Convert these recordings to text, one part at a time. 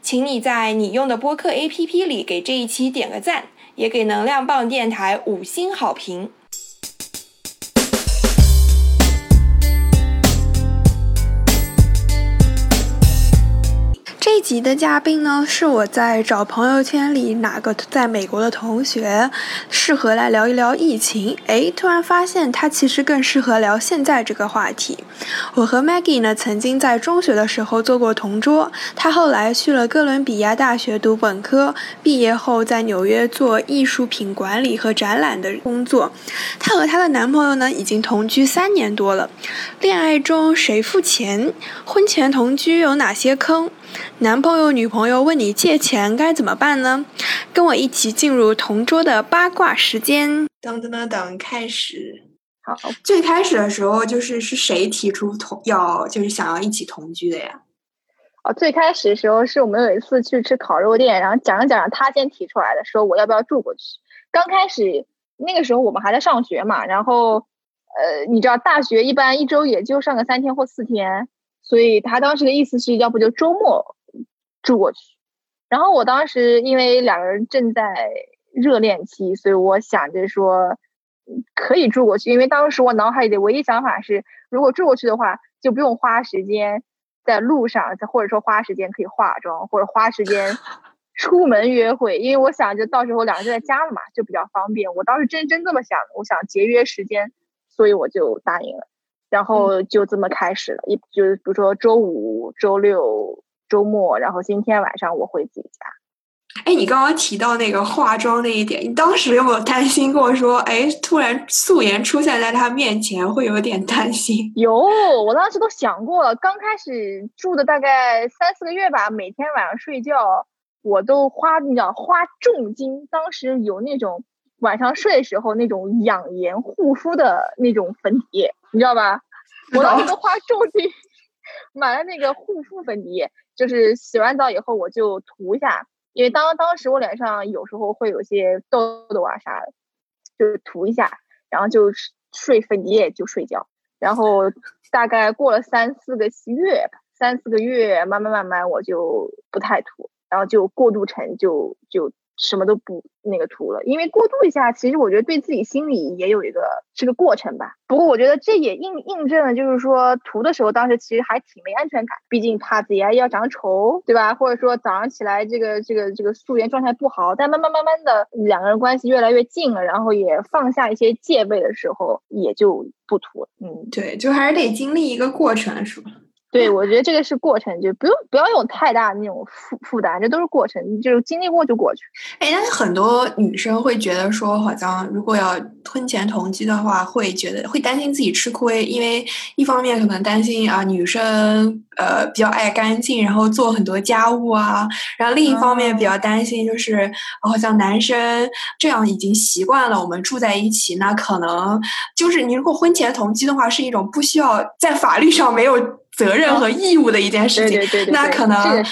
请你在你用的播客 APP 里给这一期点个赞，也给能量棒电台五星好评。这一集的嘉宾呢，是我在找朋友圈里哪个在美国的同学，适合来聊一聊疫情。哎，突然发现他其实更适合聊现在这个话题。我和 Maggie 呢，曾经在中学的时候做过同桌。她后来去了哥伦比亚大学读本科，毕业后在纽约做艺术品管理和展览的工作。她和她的男朋友呢，已经同居三年多了。恋爱中谁付钱？婚前同居有哪些坑？男朋友、女朋友问你借钱该怎么办呢？跟我一起进入同桌的八卦时间。等等等等，开始。好，最开始的时候就是是谁提出同要就是想要一起同居的呀？哦，最开始的时候是我们有一次去吃烤肉店，然后讲着讲着他先提出来的，说我要不要住过去。刚开始那个时候我们还在上学嘛，然后呃，你知道大学一般一周也就上个三天或四天，所以他当时的意思是要不就周末。住过去，然后我当时因为两个人正在热恋期，所以我想着说可以住过去。因为当时我脑海里的唯一想法是，如果住过去的话，就不用花时间在路上，或者说花时间可以化妆，或者花时间 出门约会。因为我想着到时候两个人就在家了嘛，就比较方便。我当时真真这么想，我想节约时间，所以我就答应了。然后就这么开始了，一就是比如说周五、周六。周末，然后今天晚上我回自己家。哎，你刚刚提到那个化妆那一点，你当时有没有担心过？说，哎，突然素颜出现在他面前，会有点担心。有，我当时都想过了。刚开始住的大概三四个月吧，每天晚上睡觉，我都花，你知道，花重金。当时有那种晚上睡的时候那种养颜护肤的那种粉底液，你知道吧？我当时都花重金买了那个护肤粉底液。就是洗完澡以后我就涂一下，因为当当时我脸上有时候会有些痘痘啊啥的，就是涂一下，然后就睡粉底液就睡觉，然后大概过了三四个月，三四个月慢慢慢慢我就不太涂，然后就过渡成就就。什么都不那个涂了，因为过渡一下，其实我觉得对自己心里也有一个这个过程吧。不过我觉得这也印印证了，就是说涂的时候当时其实还挺没安全感，毕竟怕自己要长丑，对吧？或者说早上起来这个这个这个素颜状态不好。但慢慢慢慢的两个人关系越来越近了，然后也放下一些戒备的时候，也就不涂了。嗯，对，就还是得经历一个过程，是吧？对，我觉得这个是过程，就不用不要有太大那种负负担，这都是过程，就是经历过就过去。哎，但是很多女生会觉得说，好像如果要婚前同居的话，会觉得会担心自己吃亏，因为一方面可能担心啊，女生呃比较爱干净，然后做很多家务啊，然后另一方面比较担心就是好像男生这样已经习惯了我们住在一起，那可能就是你如果婚前同居的话，是一种不需要在法律上没有。责任和义务的一件事情，那可能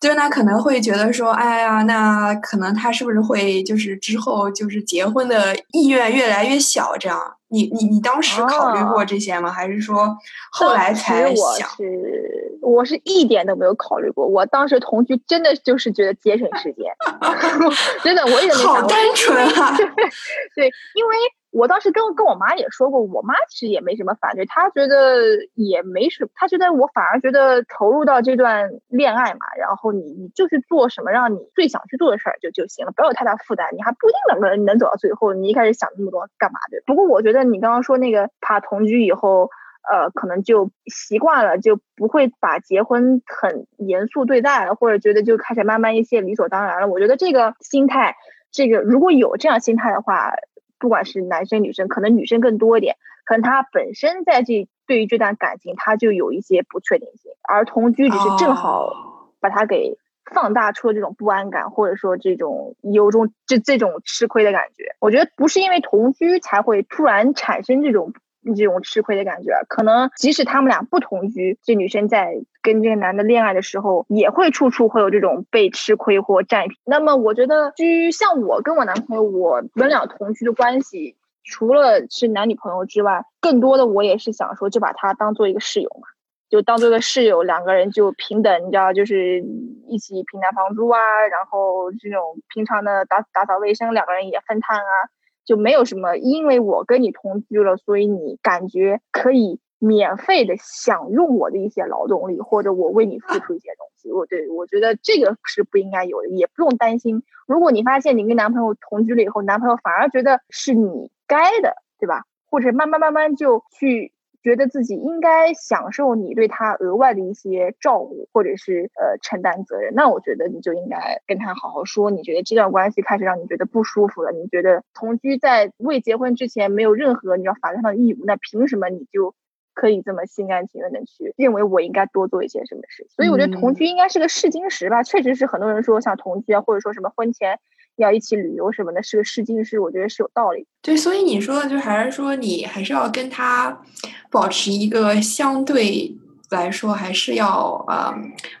就那可能会觉得说，哎呀，那可能他是不是会就是之后就是结婚的意愿越来越小？这样，你你你当时考虑过这些吗？还是说后来才想？是我是一点都没有考虑过。我当时同居真的就是觉得节省时间 真的我也没好单纯啊。对，因为。我当时跟跟我妈也说过，我妈其实也没什么反对，她觉得也没什么，她觉得我反而觉得投入到这段恋爱嘛，然后你你就去做什么让你最想去做的事儿就就行了，不要有太大负担，你还不一定两个人能走到最后，你一开始想那么多干嘛？对。不过我觉得你刚刚说那个怕同居以后，呃，可能就习惯了，就不会把结婚很严肃对待了，或者觉得就开始慢慢一些理所当然了。我觉得这个心态，这个如果有这样心态的话，不管是男生女生，可能女生更多一点，可能他本身在这对于这段感情，他就有一些不确定性，而同居只是正好把他给。放大出了这种不安感，或者说这种有种这这种吃亏的感觉。我觉得不是因为同居才会突然产生这种这种吃亏的感觉，可能即使他们俩不同居，这女生在跟这个男的恋爱的时候，也会处处会有这种被吃亏或占便宜。那么我觉得，居像我跟我男朋友，我们俩同居的关系，除了是男女朋友之外，更多的我也是想说，就把他当做一个室友嘛。就当做个室友，两个人就平等，你知道，就是一起平摊房租啊，然后这种平常的打打扫卫生，两个人也分摊啊，就没有什么，因为我跟你同居了，所以你感觉可以免费的享用我的一些劳动力，或者我为你付出一些东西。我对我觉得这个是不应该有的，也不用担心。如果你发现你跟男朋友同居了以后，男朋友反而觉得是你该的，对吧？或者慢慢慢慢就去。觉得自己应该享受你对他额外的一些照顾，或者是呃承担责任，那我觉得你就应该跟他好好说。你觉得这段关系开始让你觉得不舒服了，你觉得同居在未结婚之前没有任何你要法律上的义务，那凭什么你就可以这么心甘情愿的去认为我应该多做一些什么事？所以我觉得同居应该是个试金石吧。确实是很多人说像同居啊，或者说什么婚前。要一起旅游什么的，是个试金石，我觉得是有道理。对，所以你说的就还是说你还是要跟他保持一个相对来说还是要呃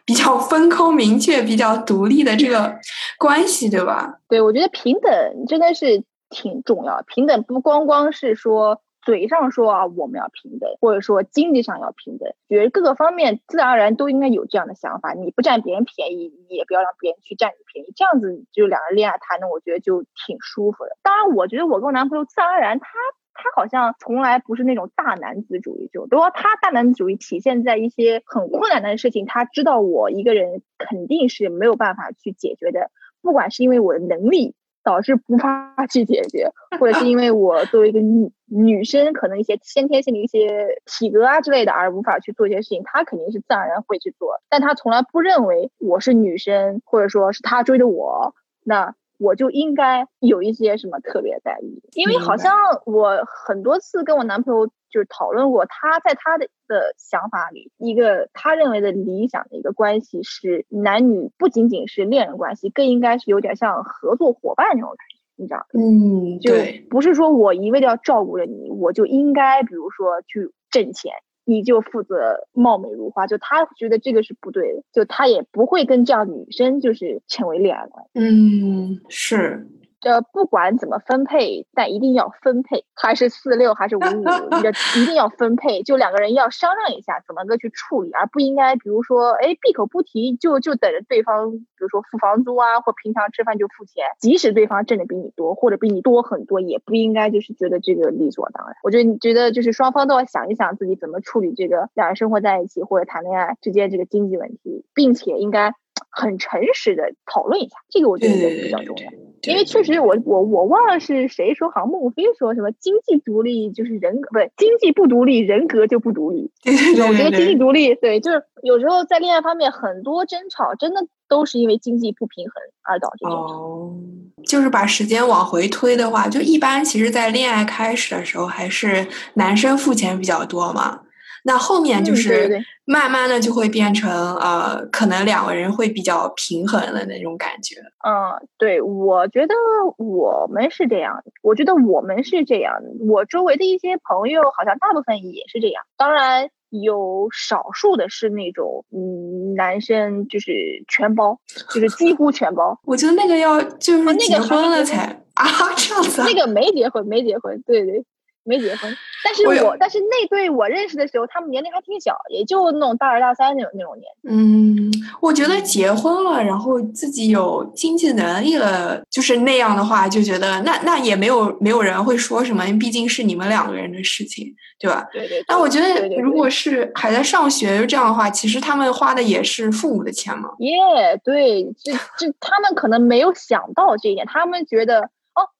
比较分工明确、比较独立的这个关系，对吧？对，我觉得平等真的是挺重要。平等不光光是说。嘴上说啊，我们要平等，或者说经济上要平等，觉得各个方面自然而然都应该有这样的想法。你不占别人便宜，你也不要让别人去占你便宜，这样子就两人恋爱谈的，我觉得就挺舒服的。当然，我觉得我跟我男朋友自然而然，他他好像从来不是那种大男子主义，就都说他大男子主义体现在一些很困难的事情，他知道我一个人肯定是没有办法去解决的，不管是因为我的能力。导致不怕去解决，或者是因为我作为一个女女生，可能一些先天性的一些体格啊之类的，而无法去做一些事情，他肯定是自然而然会去做，但他从来不认为我是女生，或者说是他追的我，那。我就应该有一些什么特别待遇，因为好像我很多次跟我男朋友就是讨论过，他在他的的想法里，一个他认为的理想的一个关系是男女不仅仅是恋人关系，更应该是有点像合作伙伴那种感觉，你知道嗯，就不是说我一味的要照顾着你，我就应该比如说去挣钱。你就负责貌美如花，就他觉得这个是不对的，就他也不会跟这样女生就是成为恋爱关系。嗯，是。呃，不管怎么分配，但一定要分配，还是四六还是五五，你的一定要分配。就两个人要商量一下怎么个去处理，而不应该比如说，哎，闭口不提，就就等着对方，比如说付房租啊，或平常吃饭就付钱，即使对方挣的比你多，或者比你多很多，也不应该就是觉得这个理所当然。我觉得你觉得就是双方都要想一想自己怎么处理这个两人生活在一起或者谈恋爱之间这个经济问题，并且应该。很诚实的讨论一下，这个我觉得比较重要，因为确实我我我忘了是谁说，好像孟非说什么经济独立就是人格，不是经济不独立人格就不独立。我觉得经济独立，对，就是有时候在恋爱方面很多争吵，真的都是因为经济不平衡而导致争吵。哦，就是把时间往回推的话，就一般其实，在恋爱开始的时候，还是男生付钱比较多嘛。那后面就是慢慢的就会变成呃，可能两个人会比较平衡的那种感觉。嗯，对，我觉得我们是这样，我觉得我们是这样。我周围的一些朋友好像大部分也是这样，当然有少数的是那种嗯，男生就是全包，就是几乎全包。我觉得那个要就是结婚了才啊这样子。那个没结婚，没结婚，对对。没结婚，但是我但是那对我认识的时候，他们年龄还挺小，也就那种大二大三那种那种年。嗯，我觉得结婚了，然后自己有经济能力了，就是那样的话，就觉得那那也没有没有人会说什么，毕竟是你们两个人的事情，对吧？对对。但我觉得，如果是还在上学这样的话，其实他们花的也是父母的钱嘛。耶，对，这这他们可能没有想到这一点，他们觉得。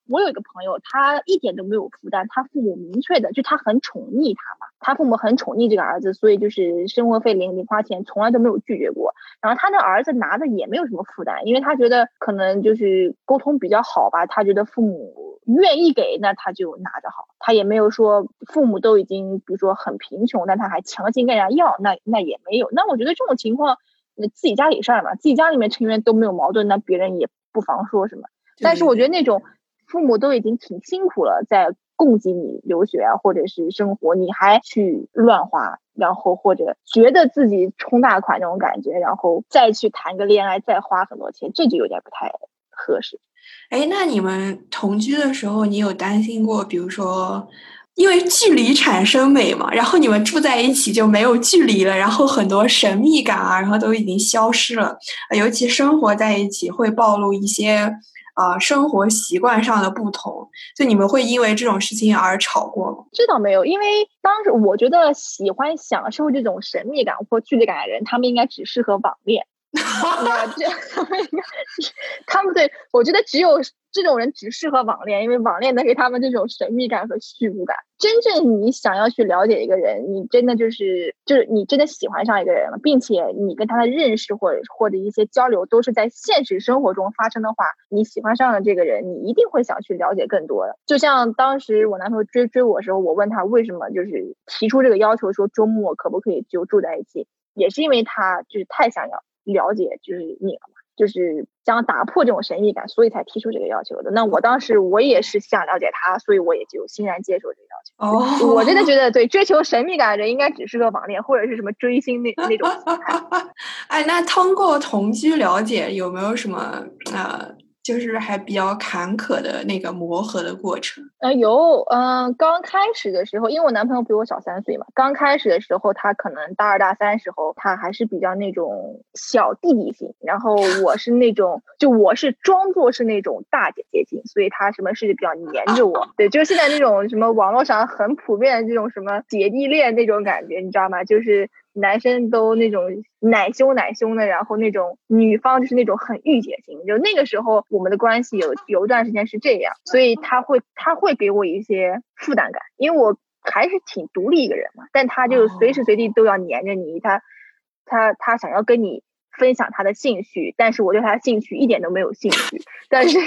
哦，我有一个朋友，他一点都没有负担，他父母明确的就他很宠溺他嘛，他父母很宠溺这个儿子，所以就是生活费零零花钱从来都没有拒绝过。然后他的儿子拿的也没有什么负担，因为他觉得可能就是沟通比较好吧，他觉得父母愿意给，那他就拿着好，他也没有说父母都已经比如说很贫穷，但他还强行跟人家要，那那也没有。那我觉得这种情况，那自己家里事儿嘛，自己家里面成员都没有矛盾，那别人也不妨说什么。但是我觉得那种父母都已经挺辛苦了，在供给你留学啊，或者是生活，你还去乱花，然后或者觉得自己充大款那种感觉，然后再去谈个恋爱，再花很多钱，这就有点不太合适。哎，那你们同居的时候，你有担心过，比如说因为距离产生美嘛，然后你们住在一起就没有距离了，然后很多神秘感啊，然后都已经消失了，尤其生活在一起会暴露一些。啊，生活习惯上的不同，就你们会因为这种事情而吵过吗？这倒没有，因为当时我觉得喜欢享受这种神秘感或距离感的人，他们应该只适合网恋。那这 他们对我觉得只有这种人只适合网恋，因为网恋能给他们这种神秘感和虚无感。真正你想要去了解一个人，你真的就是就是你真的喜欢上一个人了，并且你跟他的认识或者或者一些交流都是在现实生活中发生的话，你喜欢上了这个人，你一定会想去了解更多的。就像当时我男朋友追追我的时候，我问他为什么就是提出这个要求，说周末可不可以就住在一起，也是因为他就是太想要。了解就是你了嘛，就是想打破这种神秘感，所以才提出这个要求的。那我当时我也是想了解他，所以我也就欣然接受这个要求。哦，我真的觉得对追求神秘感的人应该只是个网恋或者是什么追星那那种 哎，那通过同居了解有没有什么呃？就是还比较坎坷的那个磨合的过程。呃，有，嗯，刚开始的时候，因为我男朋友比我小三岁嘛，刚开始的时候，他可能大二大三时候，他还是比较那种小弟弟型，然后我是那种，就我是装作是那种大姐姐型，所以他什么事情比较黏着我。对，就是现在这种什么网络上很普遍的这种什么姐弟恋那种感觉，你知道吗？就是。男生都那种奶凶奶凶的，然后那种女方就是那种很御姐型。就那个时候，我们的关系有有一段时间是这样，所以他会他会给我一些负担感，因为我还是挺独立一个人嘛。但他就随时随地都要黏着你，他他他想要跟你分享他的兴趣，但是我对他的兴趣一点都没有兴趣，但是。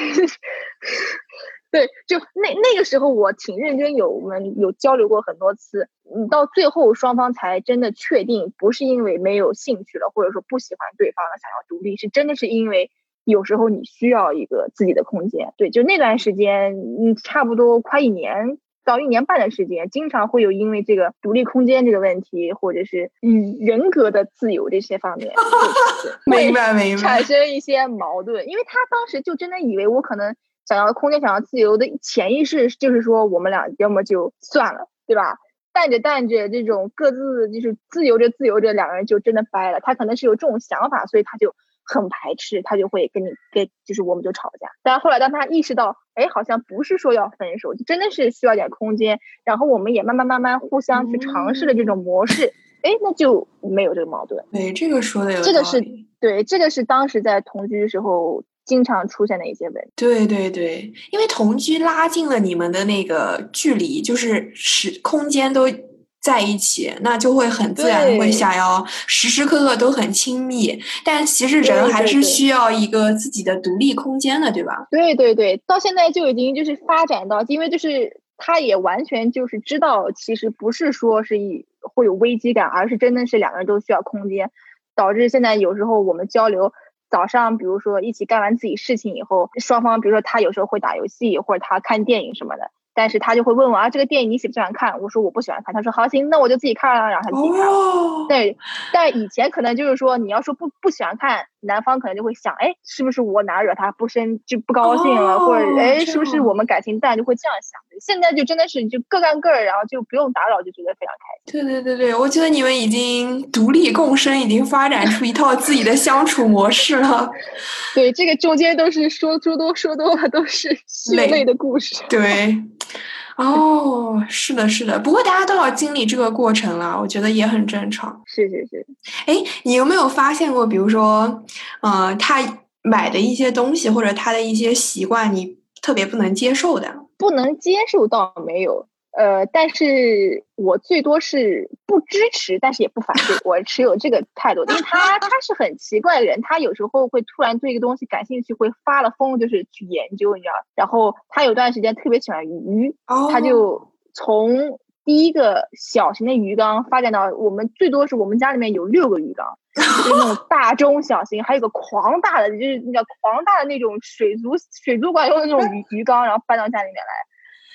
对，就那那个时候我挺认真，有我们有交流过很多次，嗯，到最后双方才真的确定，不是因为没有兴趣了，或者说不喜欢对方了，想要独立，是真的是因为有时候你需要一个自己的空间。对，就那段时间，嗯，差不多快一年到一年半的时间，经常会有因为这个独立空间这个问题，或者是嗯人格的自由这些方面，明白明白，产生一些矛盾，因为他当时就真的以为我可能。想要空间，想要自由的潜意识就是说，我们俩要么就算了，对吧？淡着淡着，这种各自就是自由着自由着，两个人就真的掰了。他可能是有这种想法，所以他就很排斥，他就会跟你跟，就是我们就吵架。但后来当他意识到，哎，好像不是说要分手，就真的是需要点空间。然后我们也慢慢慢慢互相去尝试了这种模式，哎，那就没有这个矛盾。对，这个说的有这个是对，这个是当时在同居的时候。经常出现的一些问题。对对对，因为同居拉近了你们的那个距离，就是时空间都在一起，那就会很自然会想要时时刻刻都很亲密。但其实人还是需要一个自己的独立空间的，对吧？对对对，到现在就已经就是发展到，因为就是他也完全就是知道，其实不是说是一会有危机感，而是真的是两个人都需要空间，导致现在有时候我们交流。早上，比如说一起干完自己事情以后，双方，比如说他有时候会打游戏，或者他看电影什么的。但是他就会问我啊，这个电影你喜不喜欢看？我说我不喜欢看。他说好行，那我就自己看了，然后他自己看。对，但以前可能就是说，你要说不不喜欢看，男方可能就会想，哎，是不是我哪惹他不生就不高兴了，或者哎，是不是我们感情淡，就会这样想。现在就真的是就各干各的，然后就不用打扰，就觉得非常开心。对对对对，我觉得你们已经独立共生，已经发展出一套自己的相处模式了。对，这个中间都是说说多说多了，都是血泪的故事。对。哦，是的，是的，不过大家都要经历这个过程了，我觉得也很正常。是是是，哎，你有没有发现过，比如说，呃，他买的一些东西或者他的一些习惯，你特别不能接受的？不能接受倒没有，呃，但是我最多是不支持，但是也不反对，我持有这个态度，因为他他是很奇怪的人，他有时候会突然对一个东西感兴趣，会发了疯，就是去研究，你知道，然后他有段时间特别喜欢鱼，他就从。第一个小型的鱼缸发展到我们最多是我们家里面有六个鱼缸，就是那种大中小型，还有个狂大的，就是那叫狂大的那种水族水族馆用的那种鱼鱼缸，然后搬到家里面来，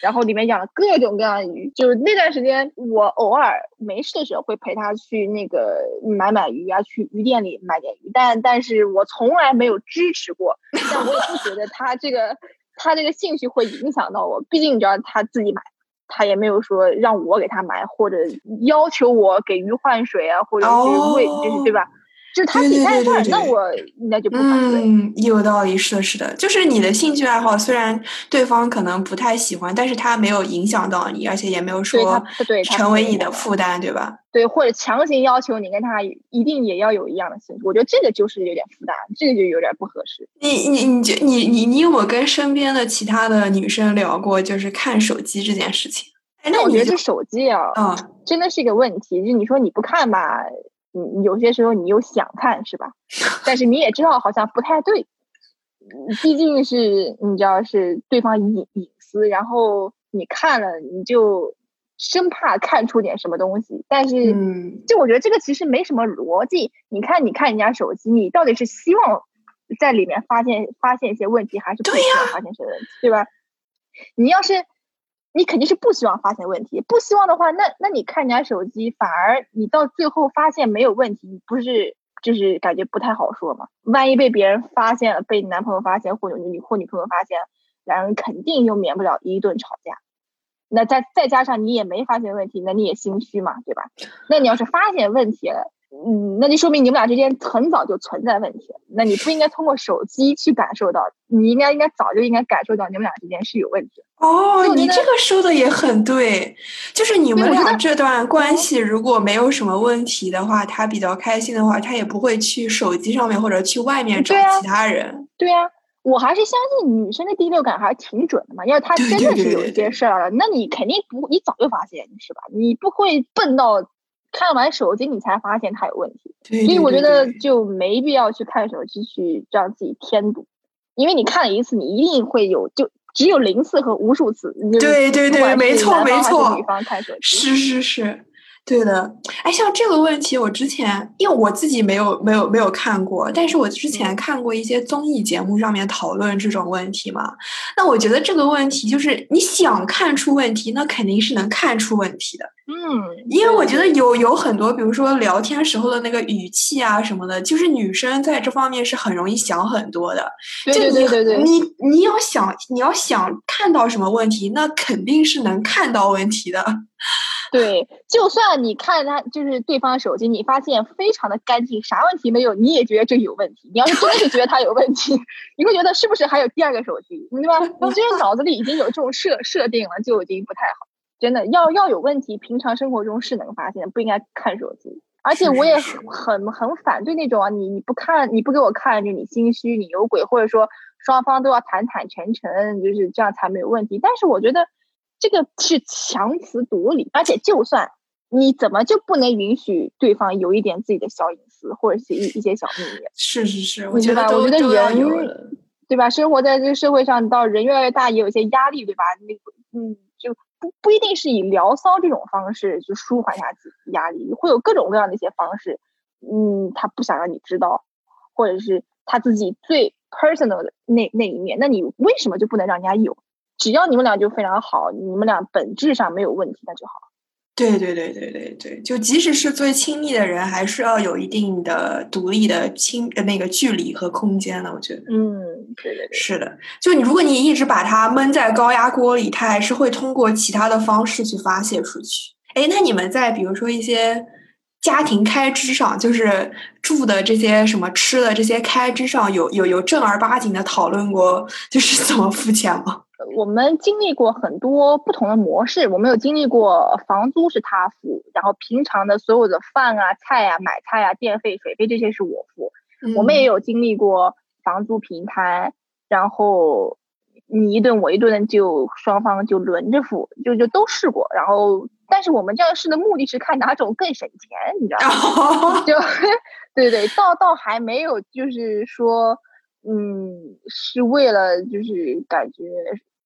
然后里面养了各种各样的鱼。就是那段时间，我偶尔没事的时候会陪他去那个买买鱼啊，去鱼店里买点鱼，但但是我从来没有支持过，但我也不觉得他这个他这个兴趣会影响到我，毕竟你知道他自己买。他也没有说让我给他买，或者要求我给鱼换水啊，或者是喂，就是对吧？就是他自己干事儿，那我应该就不反对。嗯，有道理，是的，是的，就是你的兴趣爱好，虽然对方可能不太喜欢，但是他没有影响到你，而且也没有说对成为你的负担，对吧？对，或者强行要求你跟他一定也要有一样的兴趣，我觉得这个就是有点负担，这个就有点不合适。你你你觉你你你有没有跟身边的其他的女生聊过，就是看手机这件事情？哎那我觉得这手机啊，真的是一个问题。就你说你不看吧。你有些时候你又想看是吧？但是你也知道好像不太对，毕竟是你知道是对方隐隐私，然后你看了你就生怕看出点什么东西。但是就我觉得这个其实没什么逻辑。你看你看人家手机，你到底是希望在里面发现发现一些问题，还是不希望发现什么问题，对吧？你要是。你肯定是不希望发现问题，不希望的话，那那你看人家手机，反而你到最后发现没有问题，你不是就是感觉不太好说嘛？万一被别人发现了，被你男朋友发现或者女或女朋友发现，两人肯定又免不了一顿吵架。那再再加上你也没发现问题，那你也心虚嘛，对吧？那你要是发现问题了。嗯，那就说明你们俩之间很早就存在问题。那你不应该通过手机去感受到，你应该应该早就应该感受到你们俩之间是有问题。哦，你这个说的也很对，就是你们俩这段关系如果没有什么问题的话，他比较开心的话，他也不会去手机上面或者去外面找其他人。对呀，我还是相信女生的第六感还是挺准的嘛。要是他真的是有一些事儿了，那你肯定不，你早就发现是吧？你不会笨到。看完手机，你才发现他有问题，所以我觉得就没必要去看手机去让自己添堵，因为你看了一次，你一定会有，就只有零次和无数次。对对对，没错没错。是是是。对的，哎，像这个问题，我之前因为我自己没有没有没有看过，但是我之前看过一些综艺节目上面讨论这种问题嘛。那我觉得这个问题就是你想看出问题，那肯定是能看出问题的。嗯，因为我觉得有有很多，比如说聊天时候的那个语气啊什么的，就是女生在这方面是很容易想很多的。对对对对，你你要想你要想看到什么问题，那肯定是能看到问题的。对，就算你看他就是对方的手机，你发现非常的干净，啥问题没有，你也觉得这有问题。你要是真的是觉得他有问题，你会觉得是不是还有第二个手机，对吧？你这个脑子里已经有这种设设定了，就已经不太好。真的要要有问题，平常生活中是能发现，不应该看手机。而且我也很很反对那种啊，你你不看，你不给我看，就你心虚，你有鬼，或者说双方都要坦坦诚诚，就是这样才没有问题。但是我觉得。这个是强词夺理，而且就算你怎么就不能允许对方有一点自己的小隐私，或者是一一些小秘密？是是是，我觉得我觉得人，对吧？生活在这个社会上，到人越来越大，也有一些压力，对吧？那嗯，就不不一定是以聊骚这种方式去舒缓一下自己压力，会有各种各样的一些方式。嗯，他不想让你知道，或者是他自己最 personal 的那那一面，那你为什么就不能让人家有？只要你们俩就非常好，你们俩本质上没有问题，那就好。对对对对对对，就即使是最亲密的人，还是要有一定的独立的亲那个距离和空间的。我觉得，嗯，对对对，是的。就你，如果你一直把它闷在高压锅里，它还是会通过其他的方式去发泄出去。哎，那你们在比如说一些家庭开支上，就是住的这些什么吃的这些开支上，有有有正儿八经的讨论过，就是怎么付钱吗？我们经历过很多不同的模式，我们有经历过房租是他付，然后平常的所有的饭啊、菜啊、买菜啊、电费、水费这些是我付。我们也有经历过房租平摊，然后你一顿我一顿，就双方就轮着付，就就都试过。然后，但是我们这样试的目的是看哪种更省钱，你知道吗？就对对，倒倒还没有，就是说，嗯，是为了就是感觉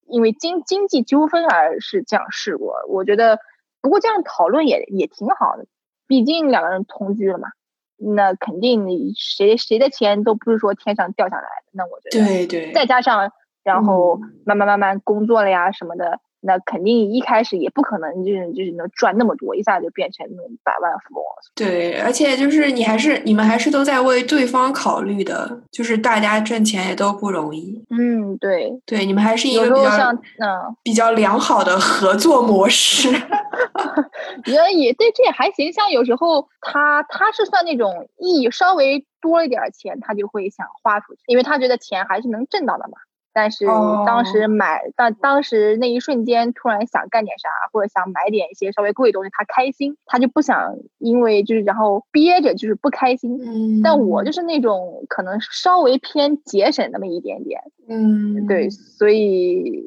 因为经经济纠纷而是这样试过。我觉得，不过这样讨论也也挺好的，毕竟两个人同居了嘛。那肯定，谁谁的钱都不是说天上掉下来的。那我觉得，对对，再加上，然后慢慢慢慢工作了呀什么的。那肯定一开始也不可能就是就是能赚那么多，一下就变成那种百万富翁。对，而且就是你还是你们还是都在为对方考虑的，就是大家挣钱也都不容易。嗯，对对，你们还是一个比较嗯比较良好的合作模式。也也对，这也还行。像有时候他他是算那种一稍微多一点钱，他就会想花出去，因为他觉得钱还是能挣到的嘛。但是当时买，但当时那一瞬间突然想干点啥，或者想买点一些稍微贵的东西，他开心，他就不想因为就是然后憋着就是不开心。嗯，但我就是那种可能稍微偏节省那么一点点。嗯，对，所以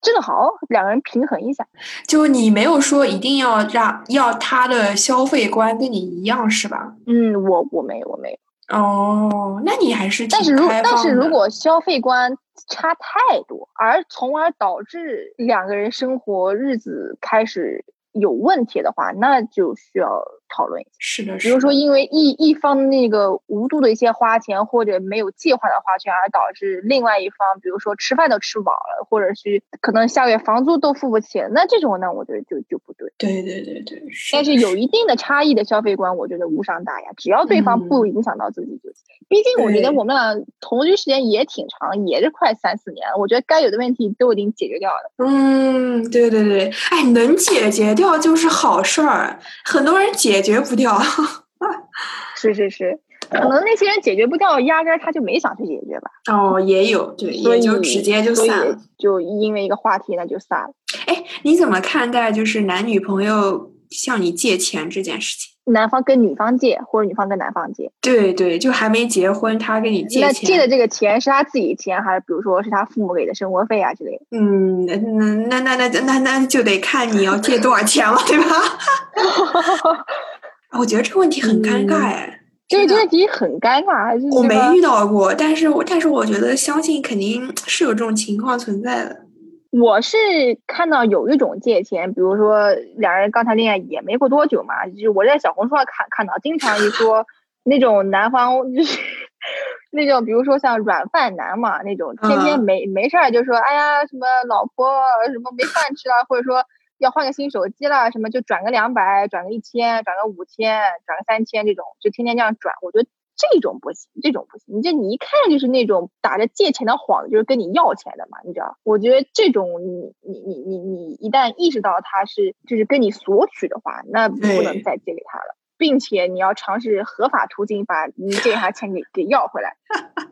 正好两个人平衡一下。就你没有说一定要让要他的消费观跟你一样是吧？嗯，我我没有我没有。哦，那你还是但是如但是如果消费观差太多，而从而导致两个人生活日子开始。有问题的话，那就需要讨论一下。是的，比如说因为一一方那个无度的一些花钱，或者没有计划的花钱，而导致另外一方，比如说吃饭都吃不饱了，或者是可能下个月房租都付不起，那这种呢，我觉得就就不对。对对对对。但是有一定的差异的消费观，我觉得无伤大雅，只要对方不影响到自己就行。毕竟我觉得我们俩同居时间也挺长，也是快三四年，我觉得该有的问题都已经解决掉了。嗯，对对对，哎，能解决掉就是好事儿，很多人解决不掉。是是是，可能那些人解决不掉，压根他就没想去解决吧。哦，也有，对，也就直接就散了，就因为一个话题那就散了。哎，你怎么看待就是男女朋友向你借钱这件事情？男方跟女方借，或者女方跟男方借。对对，就还没结婚，他跟你借钱。那借的这个钱是他自己钱，还是比如说是他父母给的生活费啊之类的？嗯，那那那那那那就得看你要借多少钱了，对吧？我觉得这个问题很尴尬哎，这个问题很尴尬。我没遇到过，但是我但是我觉得相信肯定是有这种情况存在的。我是看到有一种借钱，比如说两人刚谈恋爱也没过多久嘛，就是我在小红书上看看到，经常一说 那种男方就是那种，比如说像软饭男嘛，那种天天没没事儿就说，哎呀什么老婆什么没饭吃了，或者说要换个新手机了，什么就转个两百，转个一千，转个五千，转个三千这种，就天天这样转，我觉得。这种不行，这种不行。你这你一看就是那种打着借钱的幌子，就是跟你要钱的嘛，你知道？我觉得这种你你你你你一旦意识到他是就是跟你索取的话，那不能再借给他了，并且你要尝试合法途径把你借给他钱给给要回来。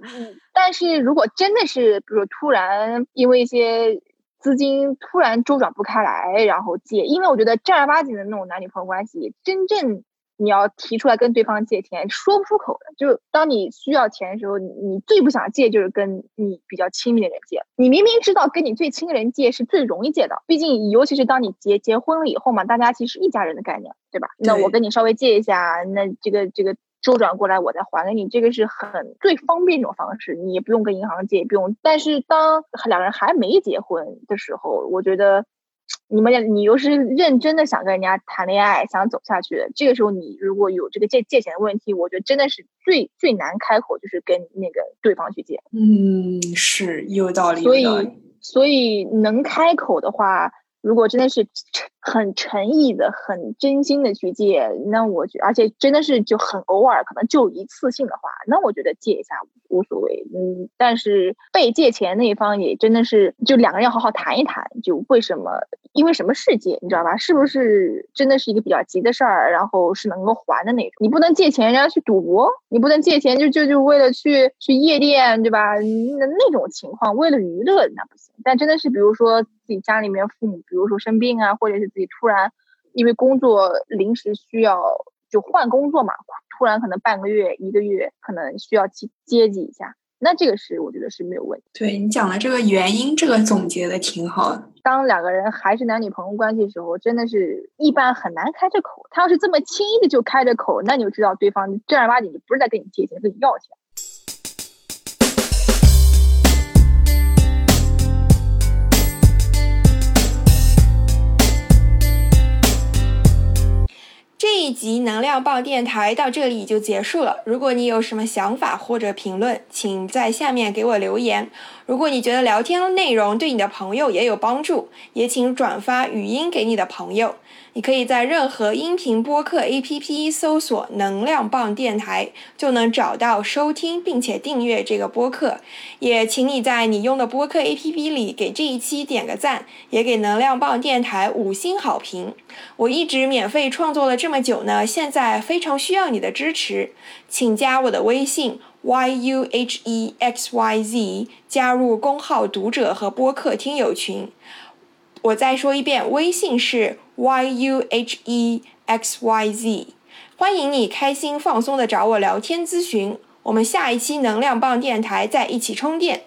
但是如果真的是比如说突然因为一些资金突然周转不开来，然后借，因为我觉得正儿八经的那种男女朋友关系，真正。你要提出来跟对方借钱，说不出口的。就当你需要钱的时候，你最不想借就是跟你比较亲密的人借。你明明知道跟你最亲的人借是最容易借的，毕竟尤其是当你结结婚了以后嘛，大家其实一家人的概念，对吧？那我跟你稍微借一下，那这个这个周转过来我再还给你，这个是很最方便一种方式，你也不用跟银行借，也不用。但是当两人还没结婚的时候，我觉得。你们，你又是认真的想跟人家谈恋爱，想走下去的，这个时候你如果有这个借借钱的问题，我觉得真的是最最难开口，就是跟那个对方去借。嗯，是有道理。所以，所以能开口的话。如果真的是很诚意的、很真心的去借，那我觉，而且真的是就很偶尔，可能就一次性的话，那我觉得借一下无所谓。嗯，但是被借钱那一方也真的是，就两个人要好好谈一谈，就为什么，因为什么事借，你知道吧？是不是真的是一个比较急的事儿，然后是能够还的那种？你不能借钱人家去赌博，你不能借钱就就就为了去去夜店，对吧？那那种情况，为了娱乐那不行。但真的是，比如说。自己家里面父母，比如说生病啊，或者是自己突然因为工作临时需要就换工作嘛，突然可能半个月、一个月可能需要去接济一下，那这个是我觉得是没有问题。对你讲的这个原因，这个总结的挺好的。当两个人还是男女朋友关系的时候，真的是一般很难开这口。他要是这么轻易的就开着口，那你就知道对方正儿八经就不是在跟你借钱，跟你要钱。这一集能量棒电台到这里就结束了。如果你有什么想法或者评论，请在下面给我留言。如果你觉得聊天内容对你的朋友也有帮助，也请转发语音给你的朋友。你可以在任何音频播客 APP 搜索“能量棒电台”，就能找到收听并且订阅这个播客。也请你在你用的播客 APP 里给这一期点个赞，也给能量棒电台五星好评。我一直免费创作了这这么久呢，现在非常需要你的支持，请加我的微信 yuhexyz，加入公号读者和播客听友群。我再说一遍，微信是 yuhexyz，欢迎你开心放松的找我聊天咨询。我们下一期能量棒电台再一起充电。